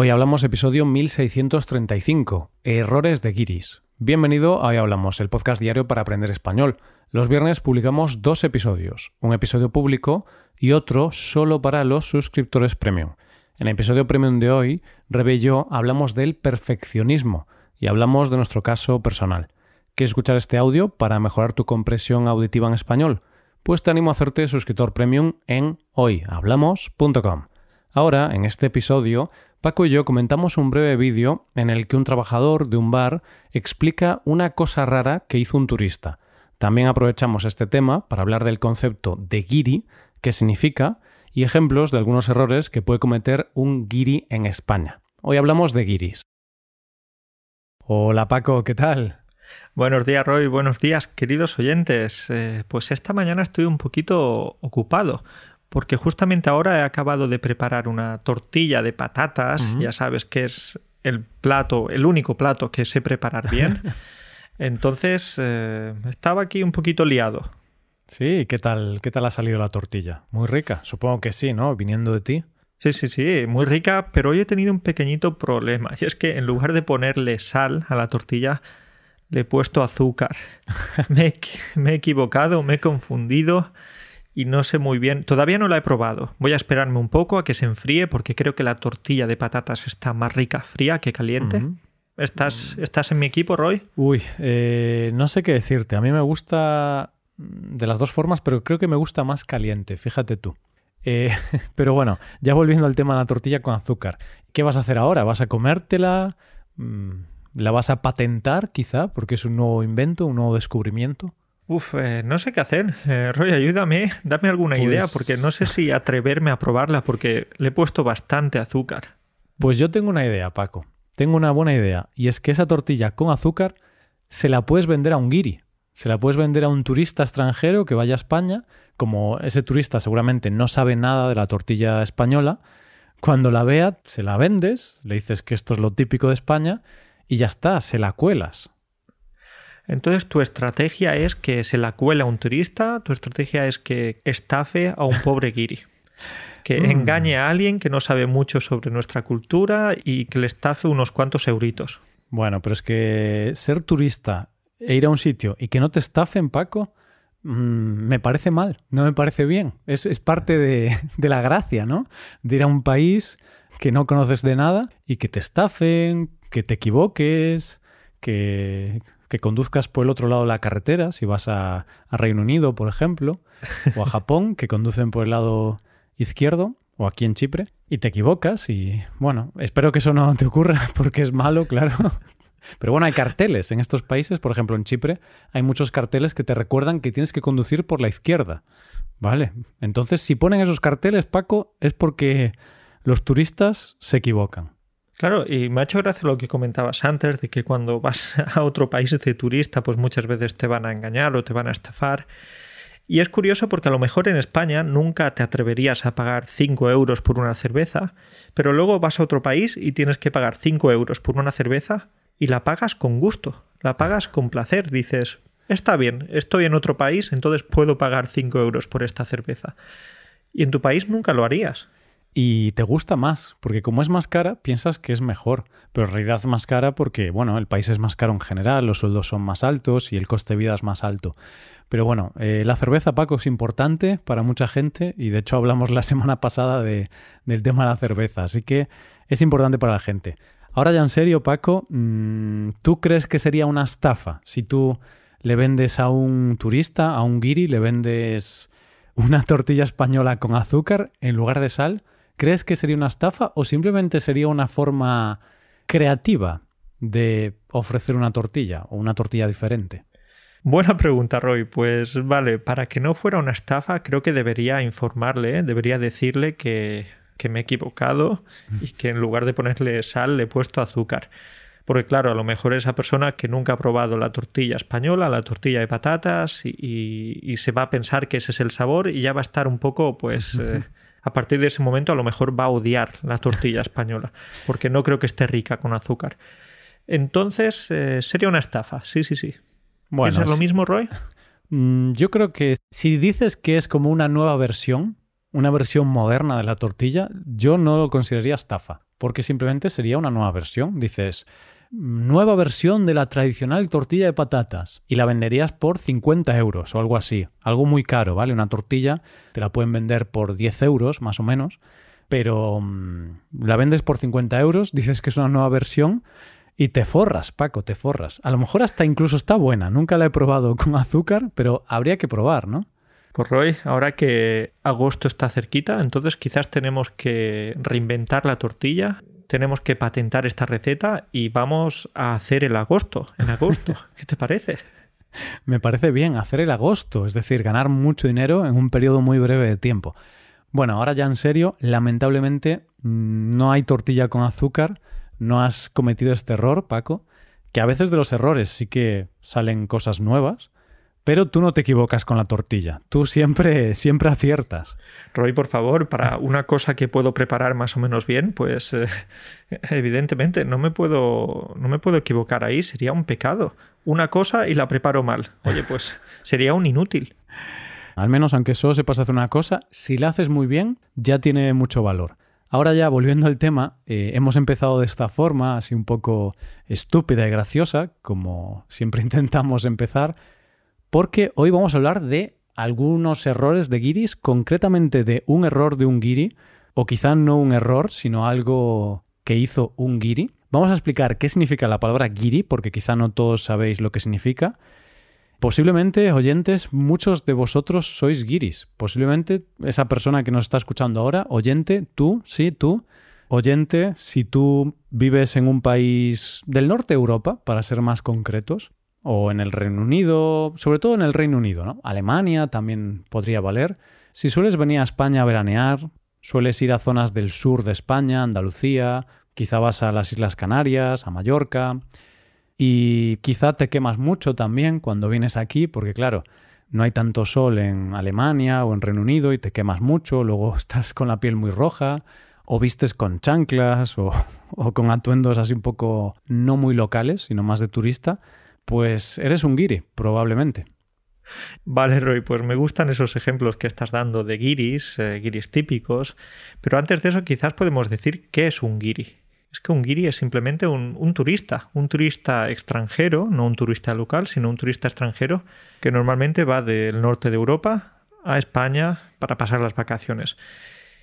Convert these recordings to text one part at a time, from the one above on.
Hoy hablamos episodio 1635, Errores de Guiris. Bienvenido a Hoy Hablamos, el podcast diario para aprender español. Los viernes publicamos dos episodios, un episodio público y otro solo para los suscriptores premium. En el episodio premium de hoy, Rebe hablamos del perfeccionismo y hablamos de nuestro caso personal. ¿Quieres escuchar este audio para mejorar tu compresión auditiva en español? Pues te animo a hacerte suscriptor premium en hoyhablamos.com. Ahora, en este episodio, Paco y yo comentamos un breve vídeo en el que un trabajador de un bar explica una cosa rara que hizo un turista. También aprovechamos este tema para hablar del concepto de giri, que significa, y ejemplos de algunos errores que puede cometer un giri en España. Hoy hablamos de guiris. Hola Paco, ¿qué tal? Buenos días Roy, buenos días queridos oyentes. Eh, pues esta mañana estoy un poquito ocupado porque justamente ahora he acabado de preparar una tortilla de patatas, ya sabes que es el plato, el único plato que sé preparar bien. Entonces eh, estaba aquí un poquito liado. Sí, ¿qué tal, ¿qué tal ha salido la tortilla? Muy rica, supongo que sí, ¿no? Viniendo de ti. Sí, sí, sí, muy rica, pero hoy he tenido un pequeñito problema. Y es que en lugar de ponerle sal a la tortilla, le he puesto azúcar. me, me he equivocado, me he confundido y no sé muy bien, todavía no la he probado. Voy a esperarme un poco a que se enfríe porque creo que la tortilla de patatas está más rica fría que caliente. ¿Estás, ¿Estás en mi equipo, Roy? Uy, eh, no sé qué decirte. A mí me gusta de las dos formas, pero creo que me gusta más caliente, fíjate tú. Eh, pero bueno, ya volviendo al tema de la tortilla con azúcar. ¿Qué vas a hacer ahora? ¿Vas a comértela? Mm, ¿La vas a patentar quizá? Porque es un nuevo invento, un nuevo descubrimiento. Uf, eh, no sé qué hacer. Eh, Roy, ayúdame, dame alguna pues idea, porque no sé si atreverme a probarla, porque le he puesto bastante azúcar. Pues yo tengo una idea, Paco. Tengo una buena idea, y es que esa tortilla con azúcar se la puedes vender a un guiri. Se la puedes vender a un turista extranjero que vaya a España. Como ese turista seguramente no sabe nada de la tortilla española, cuando la vea, se la vendes, le dices que esto es lo típico de España, y ya está, se la cuelas. Entonces tu estrategia es que se la cuela a un turista, tu estrategia es que estafe a un pobre guiri. Que mm. engañe a alguien que no sabe mucho sobre nuestra cultura y que le estafe unos cuantos euritos. Bueno, pero es que ser turista e ir a un sitio y que no te estafen, Paco, mm, me parece mal, no me parece bien. Es, parte de, de, la gracia, ¿no? De ir a un país que no conoces de nada y que te estafen, que te equivoques, que, que conduzcas por el otro lado de la carretera, si vas a, Reino Unido, por ejemplo, o a Japón, que conducen por el lado izquierdo, o aquí en Chipre, y te equivocas y, bueno, espero que eso no te ocurra porque es malo, claro. Pero bueno, hay carteles en estos países, por ejemplo en Chipre, hay muchos carteles que te recuerdan que tienes que conducir por la izquierda. Vale, entonces si ponen esos carteles, Paco, es porque los turistas se equivocan. Claro, y me ha hecho gracia lo que comentabas antes, de que cuando vas a otro país de turista, pues muchas veces te van a engañar o te van a estafar. Y es curioso porque a lo mejor en España nunca te atreverías a pagar 5 euros por una cerveza, pero luego vas a otro país y tienes que pagar 5 euros por una cerveza y la pagas con gusto, la pagas con placer. Dices, está bien, estoy en otro país, entonces puedo pagar 5 euros por esta cerveza. Y en tu país nunca lo harías y te gusta más, porque como es más cara, piensas que es mejor, pero en realidad es más cara porque, bueno, el país es más caro en general, los sueldos son más altos y el coste de vida es más alto. Pero bueno, eh, la cerveza, Paco, es importante para mucha gente y de hecho hablamos la semana pasada de, del tema de la cerveza, así que es importante para la gente. Ahora ya en serio, Paco, mm, ¿tú crees que sería una estafa si tú le vendes a un turista, a un guiri, le vendes una tortilla española con azúcar en lugar de sal? ¿Crees que sería una estafa o simplemente sería una forma creativa de ofrecer una tortilla o una tortilla diferente? Buena pregunta, Roy. Pues vale, para que no fuera una estafa, creo que debería informarle, ¿eh? debería decirle que, que me he equivocado y que en lugar de ponerle sal le he puesto azúcar. Porque claro, a lo mejor esa persona que nunca ha probado la tortilla española, la tortilla de patatas, y, se va a pensar que ese es el sabor y ya va a estar un poco, pues, eh, a partir de ese momento a lo mejor va a odiar la tortilla española, porque no creo que esté rica con azúcar. Entonces, eh, sería una estafa, sí, sí, sí. Bueno, ¿Es lo mismo, Roy? Mm, yo creo que si dices que es como una nueva versión, una versión moderna de la tortilla, yo no lo consideraría estafa. porque simplemente sería una nueva versión. Dices, nueva versión de la tradicional tortilla de patatas y la venderías por 50 euros o algo así. Algo muy caro, ¿vale? Una tortilla te la pueden vender por 10 euros más o menos, pero mm, la vendes por 50 euros, dices que es una nueva versión y te forras, Paco, te forras. A lo mejor hasta incluso está buena. Nunca la he probado con azúcar, pero habría que probar, ¿no? Pues Roy, ahora que agosto está cerquita, entonces quizás tenemos que reinventar la tortilla, tenemos que patentar esta receta y vamos a hacer el agosto, en agosto. ¿Qué te parece? Me parece bien hacer el agosto, es decir, ganar mucho dinero en un periodo muy breve de tiempo. Bueno, ahora ya en serio, lamentablemente mm, no hay tortilla con azúcar, no has cometido este error, Paco, que a veces de los errores sí que salen cosas nuevas, pero tú no te equivocas con la tortilla, tú siempre, siempre aciertas. Roy, por favor, para una cosa que puedo preparar más o menos bien, pues eh, evidentemente no me, puedo, no me puedo equivocar ahí, sería un pecado. Una cosa y la preparo mal. Oye, pues sería un inútil. Al menos aunque solo sepas hacer una cosa, si la haces muy bien, ya tiene mucho valor. Ahora ya, volviendo al tema, eh, hemos empezado de esta forma, así un poco estúpida y graciosa, como siempre intentamos empezar, porque hoy vamos a hablar de algunos errores de guiris, concretamente de un error de un guiri, o quizá no un error, sino algo que hizo un guiri. Vamos a explicar qué significa la palabra guiri, porque quizá no todos sabéis lo que significa, Posiblemente, oyentes, muchos de vosotros sois guiris. Posiblemente esa persona que nos está escuchando ahora, oyente, tú, sí, tú, oyente, si tú vives en un país del norte de Europa, para ser más concretos, o en el Reino Unido, sobre todo en el Reino Unido, ¿no? Alemania también podría valer. Si sueles venir a España a veranear, sueles ir a zonas del sur de España, Andalucía, quizá vas a las Islas Canarias, a Mallorca, y quizá te quemas mucho también cuando vienes aquí, porque claro, no hay tanto sol en Alemania o en Reino Unido y te quemas mucho, luego estás con la piel muy roja, o vistes con chanclas o, o con atuendos así un poco no muy locales, sino más de turista, pues eres un guiri, probablemente. Vale, Roy, pues me gustan esos ejemplos que estás dando de guiris, eh, guiris típicos, pero antes de eso quizás podemos decir qué es un guiri es que un guiri es simplemente un, turista, un turista extranjero, no un turista local, sino un turista extranjero que normalmente va del norte de Europa a España para pasar las vacaciones.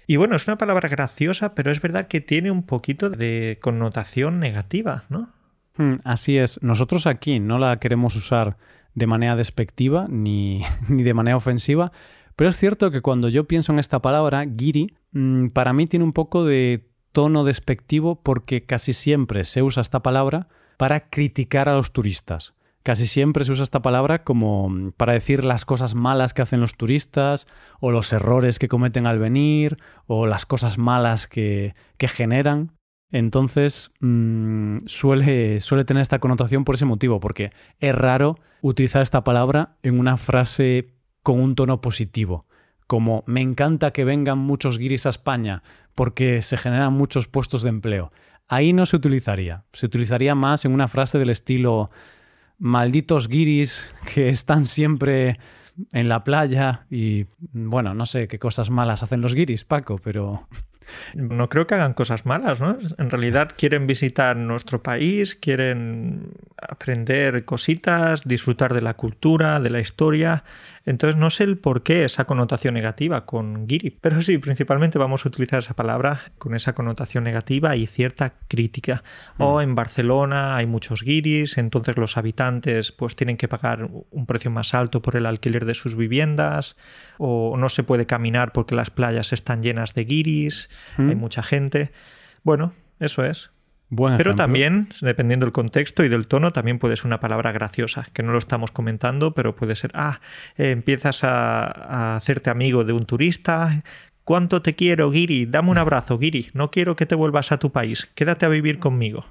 Y bueno, es una palabra graciosa, pero es verdad que tiene un poquito de connotación negativa, ¿no? Hmm, así es. Nosotros aquí no la queremos usar de manera despectiva ni, ni de manera ofensiva, pero es cierto que cuando yo pienso en esta palabra, guiri, mm, para mí tiene un poco de tono despectivo porque casi siempre se usa esta palabra para criticar a los turistas. Casi siempre se usa esta palabra como para decir las cosas malas que hacen los turistas, o los errores que cometen al venir, o las cosas malas que, que generan. Entonces mm, suele, suele tener esta connotación por ese motivo, porque es raro utilizar esta palabra en una frase con un tono positivo como me encanta que vengan muchos guiris a España porque se generan muchos puestos de empleo. Ahí no se utilizaría. Se utilizaría más en una frase del estilo malditos guiris que están siempre en la playa y bueno, no sé qué cosas malas hacen los guiris, Paco, pero no creo que hagan cosas malas, ¿no? En realidad quieren visitar nuestro país, quieren aprender cositas, disfrutar de la cultura, de la historia. Entonces no sé el por qué esa connotación negativa con Giri, pero sí, principalmente vamos a utilizar esa palabra con esa connotación negativa y cierta crítica. O mm. en Barcelona hay muchos guiris, entonces los habitantes pues tienen que pagar un precio más alto por el alquiler de sus viviendas, o no se puede caminar porque las playas están llenas de guiris, mm. hay mucha gente. Bueno, eso es. Pero también, dependiendo del contexto y del tono, también puede ser una palabra graciosa, que no lo estamos comentando, pero puede ser, ah, eh, empiezas a, hacerte amigo de un turista, ¿cuánto te quiero, Giri? Dame un abrazo, Giri, no quiero que te vuelvas a tu país, quédate a vivir conmigo.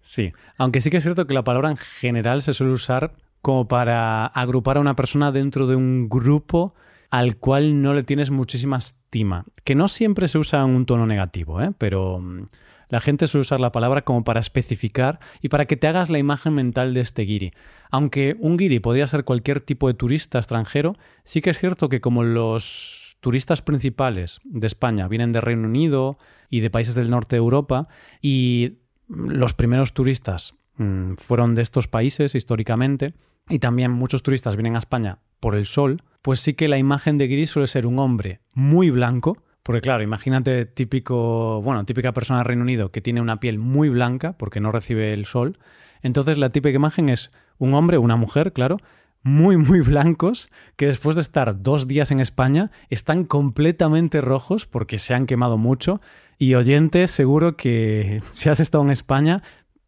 Sí, aunque sí que es cierto que la palabra en general se suele usar como para agrupar a una persona dentro de un grupo al cual no le tienes muchísima estima, que no siempre se usa en un tono negativo, ¿eh? pero mm, la gente suele usar la palabra como para especificar y para que te hagas la imagen mental de este guiri. Aunque un guiri podría ser cualquier tipo de turista extranjero, sí que es cierto que como los turistas principales de España vienen de Reino Unido y de países del norte de Europa y los primeros turistas mm, fueron de estos países históricamente y también muchos turistas vienen a España por el sol, pues sí que la imagen de Guiris suele ser un hombre muy blanco, porque claro, imagínate típico, bueno, típica persona de Reino Unido que tiene una piel muy blanca porque no recibe el sol. Entonces la típica imagen es un hombre una mujer, claro, muy, muy blancos, que después de estar dos días en España están completamente rojos porque se han quemado mucho. Y oyente, seguro que si has estado en España,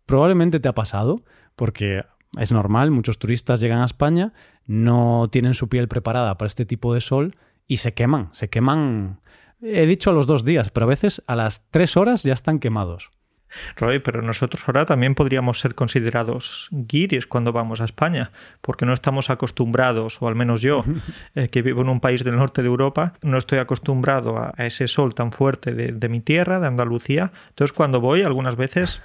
probablemente te ha pasado, porque es normal, muchos turistas llegan a España, no tienen su piel preparada para este tipo de sol y se queman, se queman, he dicho a los dos días, pero a veces a las tres horas ya están quemados. Roy, pero nosotros ahora también podríamos ser considerados guiris cuando vamos a España, porque no estamos acostumbrados, o al menos yo, eh, que vivo en un país del norte de Europa, no estoy acostumbrado a, ese sol tan fuerte de mi tierra, de Andalucía. Entonces, cuando voy, algunas veces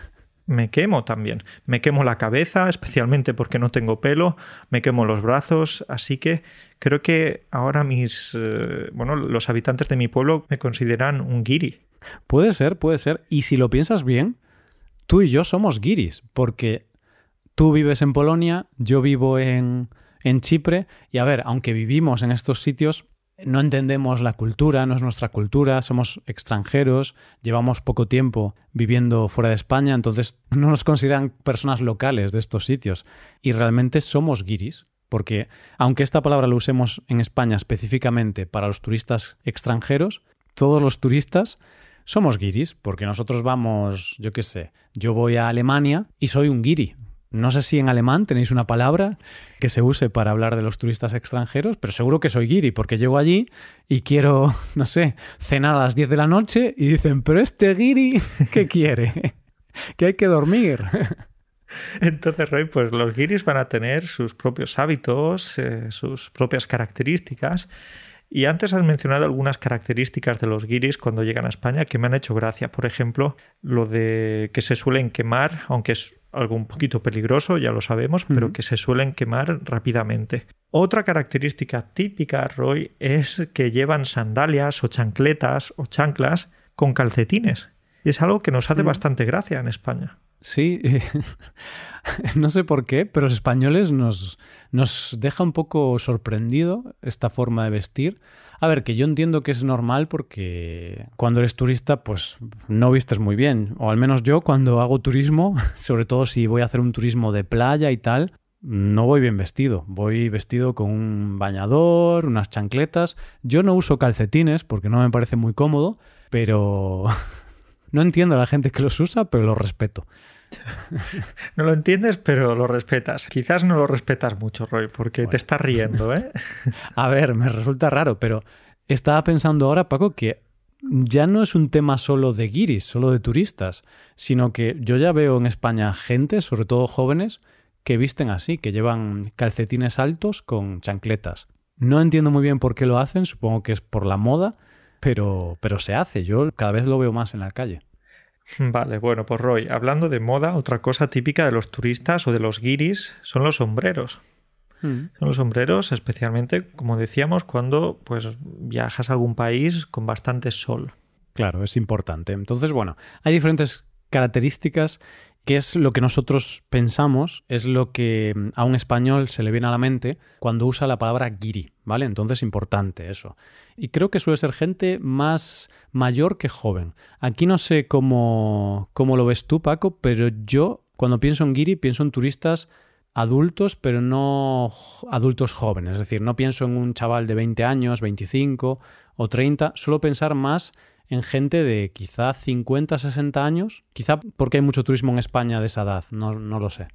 me quemo también. Me quemo la cabeza, especialmente porque no tengo pelo, me quemo los brazos, así que creo que ahora mis, eh, bueno, los habitantes de mi pueblo me consideran un guiri. Puede ser, puede ser. Y si lo piensas bien, tú y yo somos guiris, porque tú vives en Polonia, yo vivo en, en Chipre, y a ver, aunque vivimos en estos sitios, no entendemos la cultura, no es nuestra cultura, somos extranjeros, llevamos poco tiempo viviendo fuera de España, entonces no nos consideran personas locales de estos sitios. Y realmente somos guiris, porque aunque esta palabra la usemos en España específicamente para los turistas extranjeros, todos los turistas somos guiris, porque nosotros vamos, yo qué sé, yo voy a Alemania y soy un guiri, no sé si en alemán tenéis una palabra que se use para hablar de los turistas extranjeros, pero seguro que soy guiri, porque llego allí y quiero, no sé, cenar a las 10 de la noche y dicen, pero este guiri, ¿qué quiere? que hay que dormir. Entonces, Roy, pues los guiris van a tener sus propios hábitos, eh, sus propias características. Y antes has mencionado algunas características de los guiris cuando llegan a España que me han hecho gracia. Por ejemplo, lo de que se suelen quemar, aunque es algo un poquito peligroso, ya lo sabemos, pero que se suelen quemar rápidamente. Otra característica típica, Roy, es que llevan sandalias o chancletas o chanclas con calcetines. Y es algo que nos hace bastante gracia en España. Sí, no sé por qué, pero los españoles nos, nos deja un poco sorprendido esta forma de vestir. A ver, que yo entiendo que es normal porque cuando eres turista, pues no vistes muy bien. O al menos yo cuando hago turismo, sobre todo si voy a hacer un turismo de playa y tal, no voy bien vestido. Voy vestido con un bañador, unas chancletas. Yo no uso calcetines porque no me parece muy cómodo, pero no entiendo a la gente que los usa, pero los respeto. No lo entiendes, pero lo respetas. Quizás no lo respetas mucho, Roy, porque te estás riendo, ¿eh? A ver, me resulta raro, pero estaba pensando ahora, Paco, que ya no es un tema solo de guiris, solo de turistas, sino que yo ya veo en España gente, sobre todo jóvenes, que visten así, que llevan calcetines altos con chancletas. No entiendo muy bien por qué lo hacen, supongo que es por la moda, pero, pero se hace, yo cada vez lo veo más en la calle. Vale, bueno, pues Roy, hablando de moda, otra cosa típica de los turistas o de los guiris son los sombreros. Hmm. Son los sombreros, especialmente, como decíamos, cuando pues viajas a algún país con bastante sol. Claro, es importante. Entonces, bueno, hay diferentes características que es lo que nosotros pensamos, es lo que a un español se le viene a la mente cuando usa la palabra guiri, ¿vale? Entonces importante eso. Y creo que suele ser gente más mayor que joven. Aquí no sé cómo, cómo lo ves tú, Paco, pero yo cuando pienso en guiri pienso en turistas adultos, pero no adultos jóvenes. Es decir, no pienso en un chaval de 20 años, 25 o 30, suelo pensar más en gente de quizá 50, 60 años, quizá porque hay mucho turismo en España de esa edad, no, no lo sé.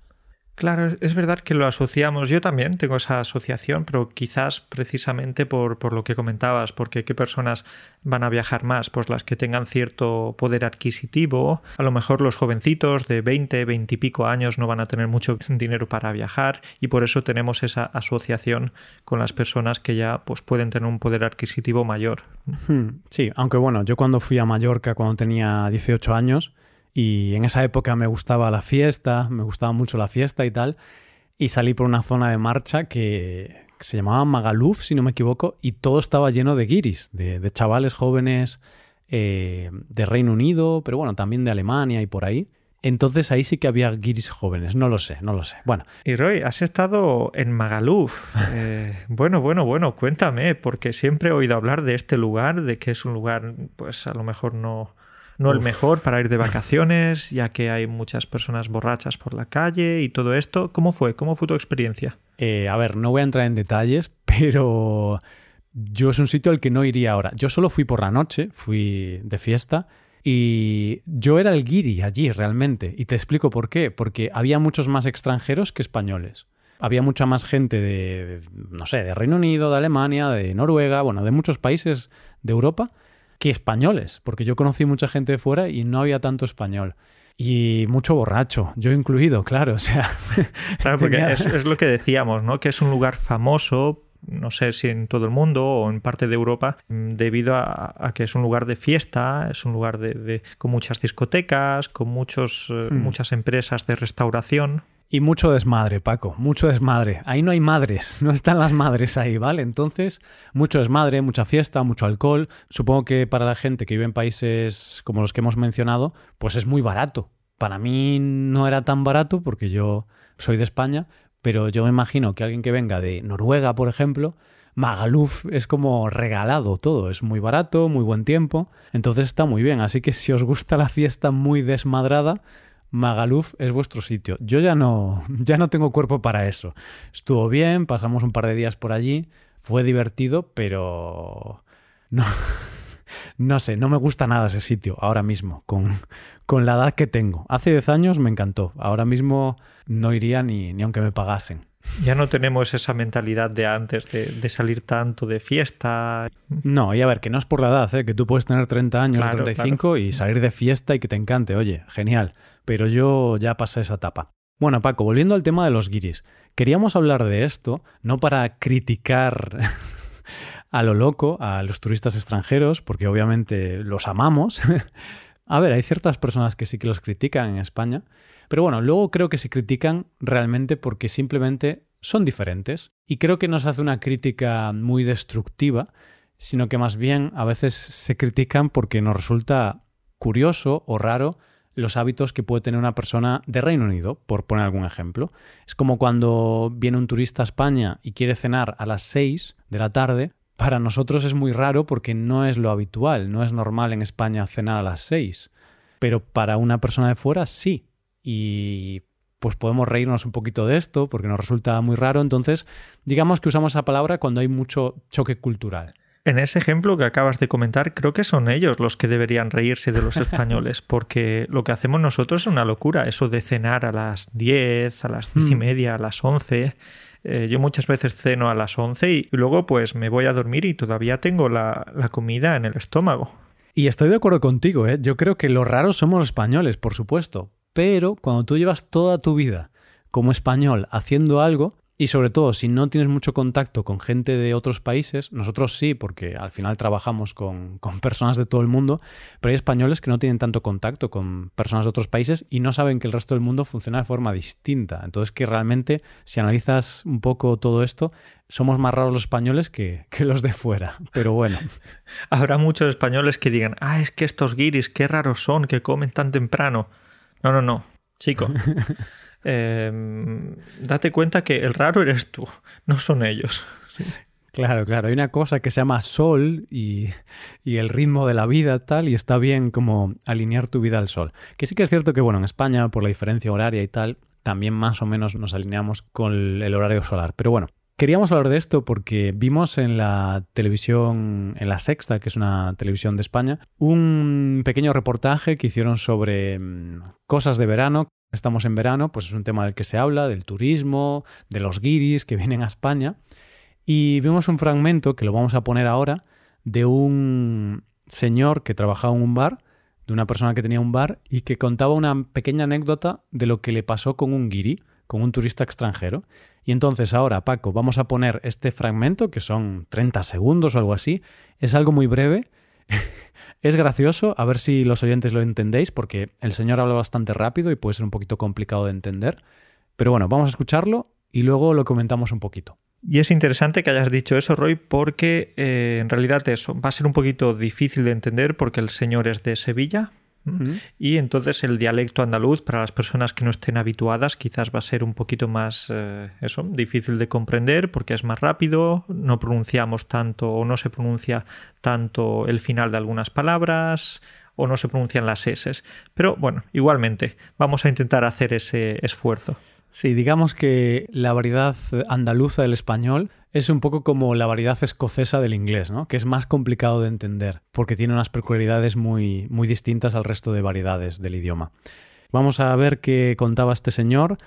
Claro, es verdad que lo asociamos. Yo también tengo esa asociación, pero quizás precisamente por, por, lo que comentabas, porque qué personas van a viajar más, pues las que tengan cierto poder adquisitivo. A lo mejor los jovencitos de 20, 20 y pico años no van a tener mucho dinero para viajar y por eso tenemos esa asociación con las personas que ya pues pueden tener un poder adquisitivo mayor. Hmm, sí, aunque bueno, yo cuando fui a Mallorca cuando tenía 18 años, y en esa época me gustaba la fiesta, me gustaba mucho la fiesta y tal. Y salí por una zona de marcha que, se llamaba Magaluf, si no me equivoco, y todo estaba lleno de guiris, de, de chavales jóvenes eh, de Reino Unido, pero bueno, también de Alemania y por ahí. Entonces ahí sí que había guiris jóvenes, no lo sé, no lo sé. Bueno. Y Roy, has estado en Magaluf. Eh, bueno, bueno, bueno, cuéntame, porque siempre he oído hablar de este lugar, de que es un lugar, pues a lo mejor no, no el mejor para ir de vacaciones, ya que hay muchas personas borrachas por la calle y todo esto. ¿Cómo fue? ¿Cómo fue tu experiencia? Eh, a ver, no voy a entrar en detalles, pero yo es un sitio al que no iría ahora. Yo solo fui por la noche, fui de fiesta y yo era el guiri allí realmente. Y te explico por qué. Porque había muchos más extranjeros que españoles. Había mucha más gente de, no sé, de Reino Unido, de Alemania, de Noruega, bueno, de muchos países de Europa que españoles. Porque yo conocí mucha gente de fuera y no había tanto español. Y mucho borracho, yo incluido, claro, o sea. Claro, porque es, es, lo que decíamos, ¿no? Que es un lugar famoso no sé si en todo el mundo o en parte de Europa, debido a, que es un lugar de fiesta, es un lugar de, con muchas discotecas, con muchos, eh, hmm. muchas empresas de restauración. Y mucho desmadre, Paco, mucho desmadre. Ahí no hay madres, no están las madres ahí, ¿vale? Entonces, mucho desmadre, mucha fiesta, mucho alcohol. Supongo que para la gente que vive en países como los que hemos mencionado, pues es muy barato. Para mí no era tan barato porque yo soy de España, pero yo me imagino que alguien que venga de Noruega, por ejemplo, Magaluf es como regalado todo, es muy barato, muy buen tiempo, entonces está muy bien, así que si os gusta la fiesta muy desmadrada, Magaluf es vuestro sitio. Yo ya no, ya no tengo cuerpo para eso. Estuvo bien, pasamos un par de días por allí, fue divertido, pero no, no sé, no me gusta nada ese sitio ahora mismo, con, con la edad que tengo. Hace 10 años me encantó, ahora mismo no iría ni, ni aunque me pagasen. Ya no tenemos esa mentalidad de antes, de, salir tanto de fiesta. No, y a ver, que no es por la edad, ¿eh? que tú puedes tener 30 años, 35 y salir de fiesta y que te encante, oye, genial. Pero yo ya pasé esa etapa. Bueno, Paco, volviendo al tema de los guiris. Queríamos hablar de esto, no para criticar a lo loco a los turistas extranjeros, porque obviamente los amamos. a ver, hay ciertas personas que sí que los critican en España, pero bueno, luego creo que se critican realmente porque simplemente son diferentes. Y creo que no se hace una crítica muy destructiva, sino que más bien a veces se critican porque nos resulta curioso o raro los hábitos que puede tener una persona de Reino Unido, por poner algún ejemplo. Es como cuando viene un turista a España y quiere cenar a las 6 de la tarde, para nosotros es muy raro porque no es lo habitual, no es normal en España cenar a las seis, pero para una persona de fuera sí. Y pues podemos reírnos un poquito de esto porque nos resulta muy raro, entonces digamos que usamos esa palabra cuando hay mucho choque cultural. En ese ejemplo que acabas de comentar, creo que son ellos los que deberían reírse de los españoles, porque lo que hacemos nosotros es una locura, eso de cenar a las 10, a las diez y hmm. media, a las 11. Eh, yo muchas veces ceno a las 11 y luego pues me voy a dormir y todavía tengo la, la comida en el estómago. Y estoy de acuerdo contigo, ¿eh? Yo creo que los raros somos los españoles, por supuesto. Pero cuando tú llevas toda tu vida como español haciendo algo, y sobre todo, si no tienes mucho contacto con gente de otros países, nosotros sí, porque al final trabajamos con, con, personas de todo el mundo, pero hay españoles que no tienen tanto contacto con personas de otros países y no saben que el resto del mundo funciona de forma distinta. Entonces, que realmente, si analizas un poco todo esto, somos más raros los españoles que, que los de fuera. Pero bueno. Habrá muchos españoles que digan, ah, es que estos guiris, qué raros son, que comen tan temprano. No, no, no, chico. Em, date cuenta que el raro eres tú, no son ellos. Claro, claro. Hay una cosa que se llama sol y, y, el ritmo de la vida tal, y está bien como alinear tu vida al sol. Que sí que es cierto que, bueno, en España, por la diferencia horaria y tal, también más o menos nos alineamos con el horario solar. Pero bueno, queríamos hablar de esto porque vimos en la televisión, en la Sexta, que es una televisión de España, un pequeño reportaje que hicieron sobre mm, cosas de verano estamos en verano, pues es un tema del que se habla, del turismo, de los guiris que vienen a España. Y vimos un fragmento, que lo vamos a poner ahora, de un señor que trabajaba en un bar, de una persona que tenía un bar, y que contaba una pequeña anécdota de lo que le pasó con un guiri, con un turista extranjero. Y entonces ahora, Paco, vamos a poner este fragmento, que son 30 segundos o algo así. Es algo muy breve. Es gracioso, a ver si los oyentes lo entendéis, porque el señor habla bastante rápido y puede ser un poquito complicado de entender. Pero bueno, vamos a escucharlo y luego lo comentamos un poquito. Y es interesante que hayas dicho eso, Roy, porque eh, en realidad eso va a ser un poquito difícil de entender porque el señor es de Sevilla, y entonces el dialecto andaluz, para las personas que no estén habituadas, quizás va a ser un poquito más eh, eso, difícil de comprender porque es más rápido, no pronunciamos tanto o no se pronuncia tanto el final de algunas palabras o no se pronuncian las S. Pero bueno, igualmente, vamos a intentar hacer ese esfuerzo. Sí, digamos que la variedad andaluza del español es un poco como la variedad escocesa del inglés, ¿no? Que es más complicado de entender porque tiene unas peculiaridades muy, muy distintas al resto de variedades del idioma. Vamos a ver qué contaba este señor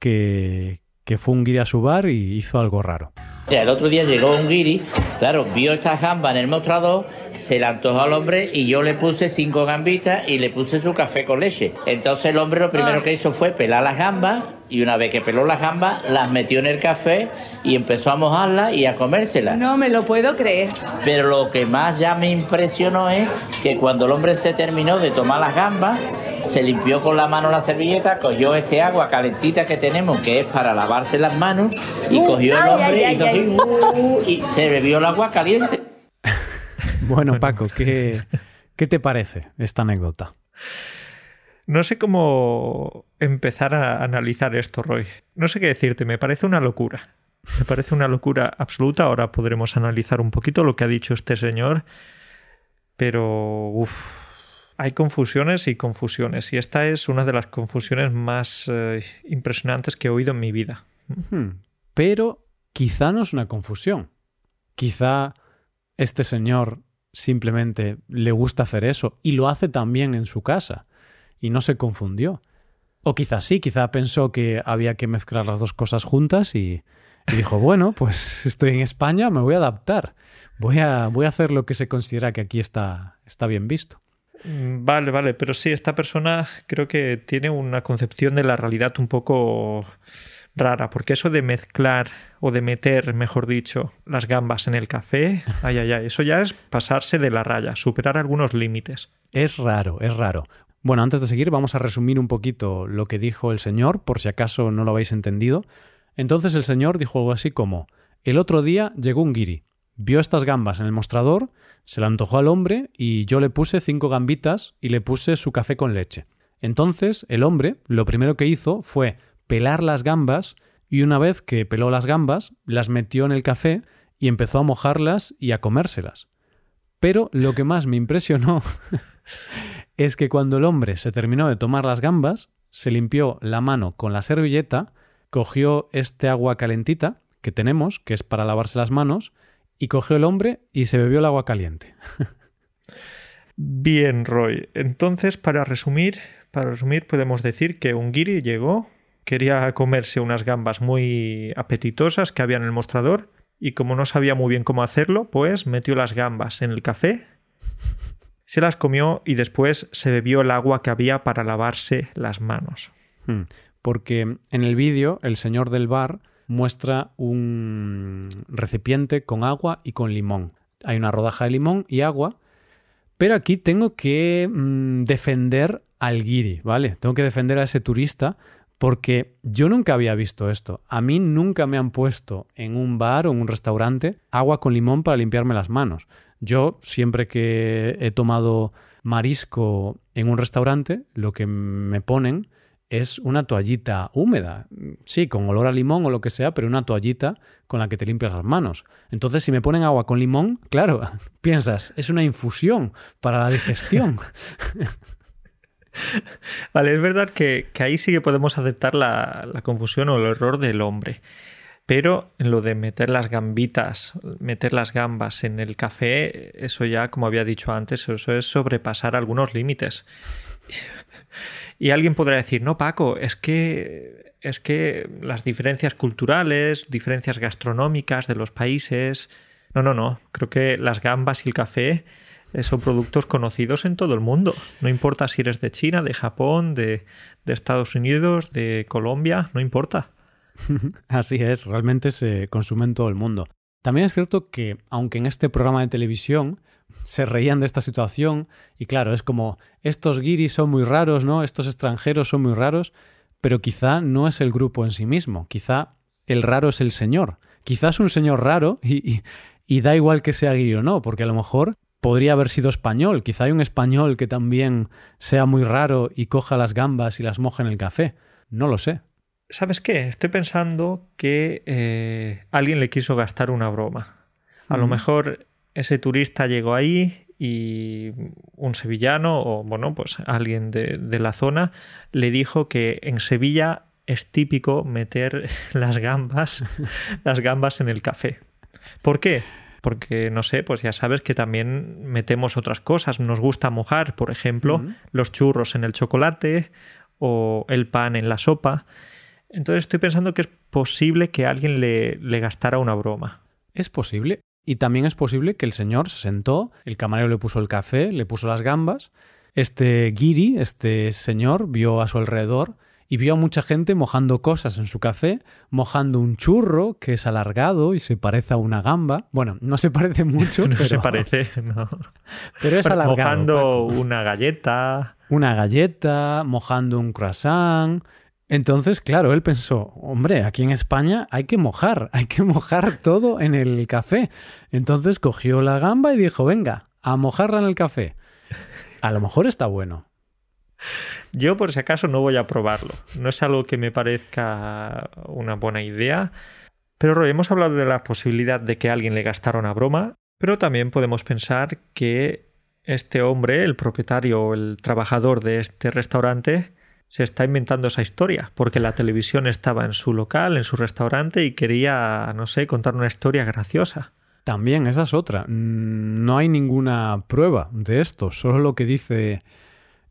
que, que fue un guiri a su bar y hizo algo raro. El otro día llegó un guiri, claro, vio esta gamba en el mostrador se la antojó al hombre y yo le puse cinco gambitas y le puse su café con leche. Entonces el hombre lo primero que hizo fue pelar las gambas y una vez que peló las gambas las metió en el café y empezó a mojarlas y a comérselas. No me lo puedo creer. Pero lo que más ya me impresionó es que cuando el hombre se terminó de tomar las gambas, se limpió con la mano la servilleta, cogió este agua calentita que tenemos, que es para lavarse las manos, y cogió el hombre y se bebió el agua caliente. Bueno, Paco, ¿qué, ¿qué te parece esta anécdota? No sé cómo empezar a analizar esto, Roy. No sé qué decirte, me parece una locura. Me parece una locura absoluta. Ahora podremos analizar un poquito lo que ha dicho este señor. Pero, uff, hay confusiones y confusiones. Y esta es una de las confusiones más eh, impresionantes que he oído en mi vida. Pero quizá no es una confusión. Quizá este señor simplemente le gusta hacer eso y lo hace también en su casa y no se confundió. O quizás sí, quizá pensó que había que mezclar las dos cosas juntas y, dijo, bueno, pues estoy en España, me voy a adaptar, voy a, voy a hacer lo que se considera que aquí está, está bien visto. Mm, vale, vale, pero sí, esta persona creo que tiene una concepción de la realidad un poco rara, porque eso de mezclar o de meter, mejor dicho, las gambas en el café, ay, ay, ay, eso ya es pasarse de la raya, superar algunos límites. Es raro, es raro. Bueno, antes de seguir, vamos a resumir un poquito lo que dijo el señor, por si acaso no lo habéis entendido. Entonces el señor dijo algo así como: El otro día llegó un guiri, vio estas gambas en el mostrador, se la antojó al hombre y yo le puse cinco gambitas y le puse su café con leche. Entonces el hombre lo primero que hizo fue pelar las gambas y una vez que peló las gambas, las metió en el café y empezó a mojarlas y a comérselas. Pero lo que más me impresionó es que cuando el hombre se terminó de tomar las gambas, se limpió la mano con la servilleta, cogió este agua calentita que tenemos, que es para lavarse las manos, y cogió el hombre y se bebió el agua caliente. Bien, Roy. Entonces, para resumir, para resumir, podemos decir que un guiri llegó, quería comerse unas gambas muy apetitosas que había en el mostrador y como no sabía muy bien cómo hacerlo, pues metió las gambas en el café, se las comió y después se bebió el agua que había para lavarse las manos. Hmm, porque en el vídeo el señor del bar muestra un recipiente con agua y con limón. Hay una rodaja de limón y agua, pero aquí tengo que mm, defender al guiri, ¿vale? Tengo que defender a ese turista porque yo nunca había visto esto. A mí nunca me han puesto en un bar o en un restaurante agua con limón para limpiarme las manos. Yo siempre que he tomado marisco en un restaurante, lo que me ponen es una toallita húmeda, sí, con olor a limón o lo que sea, pero una toallita con la que te limpias las manos. Entonces, si me ponen agua con limón, claro, piensas, es una infusión para la digestión. Vale, es verdad que, ahí sí que podemos aceptar la, confusión o el error del hombre. Pero lo de meter las gambitas, meter las gambas en el café, eso ya, como había dicho antes, eso es sobrepasar algunos límites. Y alguien podrá decir, no, Paco, es que es que las diferencias culturales, diferencias gastronómicas de los países. No, no, no. Creo que las gambas y el café son productos conocidos en todo el mundo. No importa si eres de China, de Japón, de, Estados Unidos, de Colombia, no importa. Así es, realmente se consume en todo el mundo. También es cierto que, aunque en este programa de televisión se reían de esta situación, y claro, es como, estos guiris son muy raros, ¿no? Estos extranjeros son muy raros, pero quizá no es el grupo en sí mismo, quizá el raro es el señor, quizás un señor raro y, y, da igual que sea guiri o no, porque a lo mejor podría haber sido español. Quizá hay un español que también sea muy raro y coja las gambas y las moja en el café. No lo sé. ¿Sabes qué? Estoy pensando que eh, alguien le quiso gastar una broma. A lo mm. mejor ese turista llegó ahí y un sevillano o bueno, pues alguien de, de la zona le dijo que en Sevilla es típico meter las gambas, las gambas en el café. ¿Por qué? Porque, no sé, pues ya sabes que también metemos otras cosas. Nos gusta mojar, por ejemplo, los churros en el chocolate o el pan en la sopa. Entonces estoy pensando que es posible que alguien le, le gastara una broma. Es posible. Y también es posible que el señor se sentó, el camarero le puso el café, le puso las gambas. Este Giri, este señor, vio a su alrededor y vio a mucha gente mojando cosas en su café, mojando un churro que es alargado y se parece a una gamba. Bueno, no se parece mucho, no pero... se parece, no. Pero es alargado. Mojando una galleta. Una galleta, mojando un croissant. Entonces, claro, él pensó, hombre, aquí en España hay que mojar, hay que mojar todo en el café. Entonces cogió la gamba y dijo, venga, a mojarla en el café. A lo mejor está bueno. Yo por si acaso no voy a probarlo. No es algo que me parezca una buena idea. Pero hemos hablado de la posibilidad de que alguien le gastara una broma, pero también podemos pensar que este hombre, el propietario o el trabajador de este restaurante, se está inventando esa historia, porque la televisión estaba en su local, en su restaurante y quería, no sé, contar una historia graciosa. También, esa es otra. Mm, no hay ninguna prueba de esto, solo lo que dice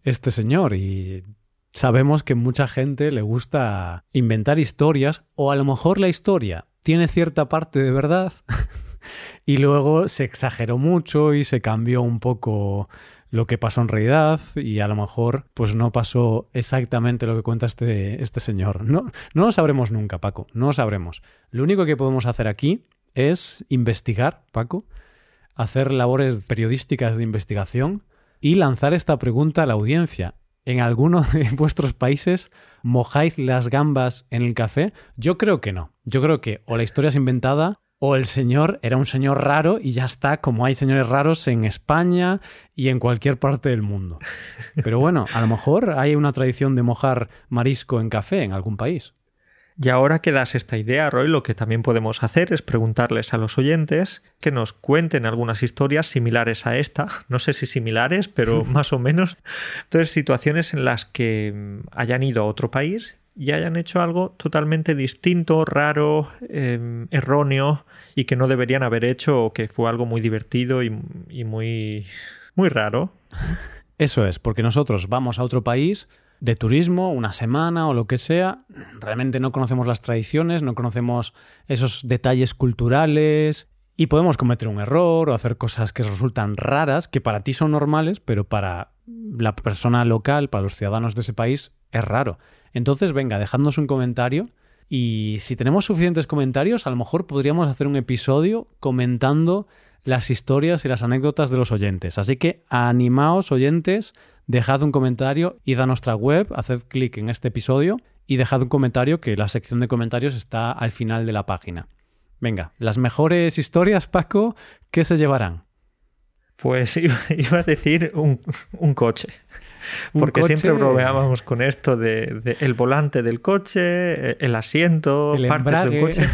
este señor y sabemos que mucha gente le gusta inventar historias o a lo mejor la historia tiene cierta parte de verdad y luego se exageró mucho y se cambió un poco lo que pasó en realidad y a lo mejor pues no pasó exactamente lo que cuenta este, este señor. No, no lo sabremos nunca, Paco, no lo sabremos. Lo único que podemos hacer aquí es investigar, Paco, hacer labores periodísticas de investigación y lanzar esta pregunta a la audiencia. ¿En alguno de vuestros países mojáis las gambas en el café? Yo creo que no. Yo creo que o la historia es inventada o el señor era un señor raro y ya está, como hay señores raros en España y en cualquier parte del mundo. Pero bueno, a lo mejor hay una tradición de mojar marisco en café en algún país. Y ahora que das esta idea, Roy, lo que también podemos hacer es preguntarles a los oyentes que nos cuenten algunas historias similares a esta. No sé si similares, pero más o menos. Entonces, situaciones en las que mm, hayan ido a otro país y hayan hecho algo totalmente distinto, raro, em, erróneo y que no deberían haber hecho o que fue algo muy divertido y, y muy, muy raro. Eso es, porque nosotros vamos a otro país de turismo, una semana o lo que sea, realmente no conocemos las tradiciones, no conocemos esos detalles culturales y podemos cometer un error o hacer cosas que resultan raras, que para ti son normales, pero para la persona local, para los ciudadanos de ese país, es raro. Entonces, venga, dejadnos un comentario y si tenemos suficientes comentarios, a lo mejor podríamos hacer un episodio comentando las historias y las anécdotas de los oyentes. Así que animaos, oyentes, dejad un comentario, id a nuestra web, haced clic en este episodio y dejad un comentario que la sección de comentarios está al final de la página. Venga, las mejores historias, Paco, ¿qué se llevarán? Pues iba, a decir un, coche. Porque siempre bromeábamos con esto de, el volante del coche, el asiento, el partes embrague. del coche,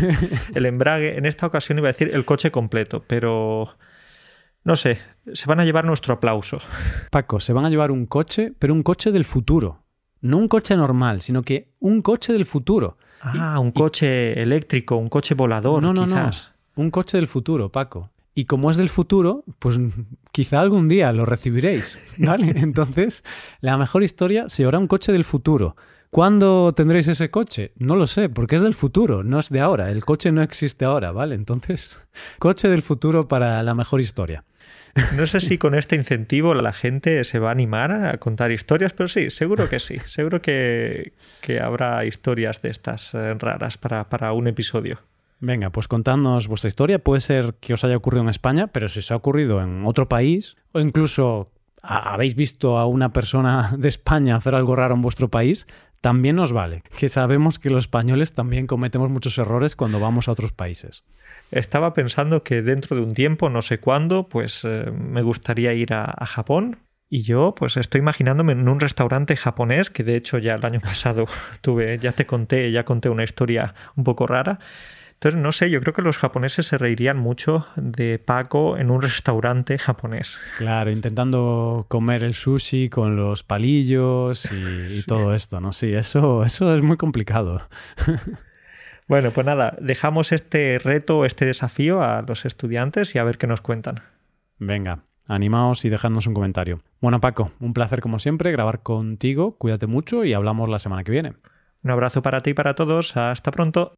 el embrague. En esta ocasión iba a decir el coche completo, pero no sé, se van a llevar nuestro aplauso. Paco, se van a llevar un coche, pero un coche del futuro. No un coche normal, sino que un coche del futuro. Ah, un coche eléctrico, un coche volador, no, no, quizás. No, un coche del futuro, Paco. Y como es del futuro, pues quizá algún día lo recibiréis, ¿vale? Entonces, la mejor historia se llevará un coche del futuro. ¿Cuándo tendréis ese coche? No lo sé, porque es del futuro, no es de ahora. El coche no existe ahora, ¿vale? Entonces, coche del futuro para la mejor historia. No sé si con este incentivo la gente se va a animar a contar historias, pero sí, seguro que sí. Seguro que, habrá historias de estas eh, raras para, para un episodio. Venga, pues contadnos vuestra historia. Puede ser que os haya ocurrido en España, pero si os ha ocurrido en otro país, o incluso habéis visto a una persona de España hacer algo raro en vuestro país, también nos vale, que sabemos que los españoles también cometemos muchos errores cuando vamos a otros países. Estaba pensando que dentro de un tiempo, no sé cuándo, pues eh, me gustaría ir a, a Japón, y yo, pues estoy imaginándome en un restaurante japonés, que de hecho ya el año pasado tuve, ya te conté, ya conté una historia un poco rara. Entonces, no sé, yo creo que los japoneses se reirían mucho de Paco en un restaurante japonés. Claro, intentando comer el sushi con los palillos y, y todo esto, ¿no? Sí, eso, eso es muy complicado. Bueno, pues nada, dejamos este reto, este desafío a los estudiantes y a ver qué nos cuentan. Venga, animaos y dejadnos un comentario. Bueno, Paco, un placer como siempre grabar contigo. Cuídate mucho y hablamos la semana que viene. Un abrazo para ti y para todos. Hasta pronto.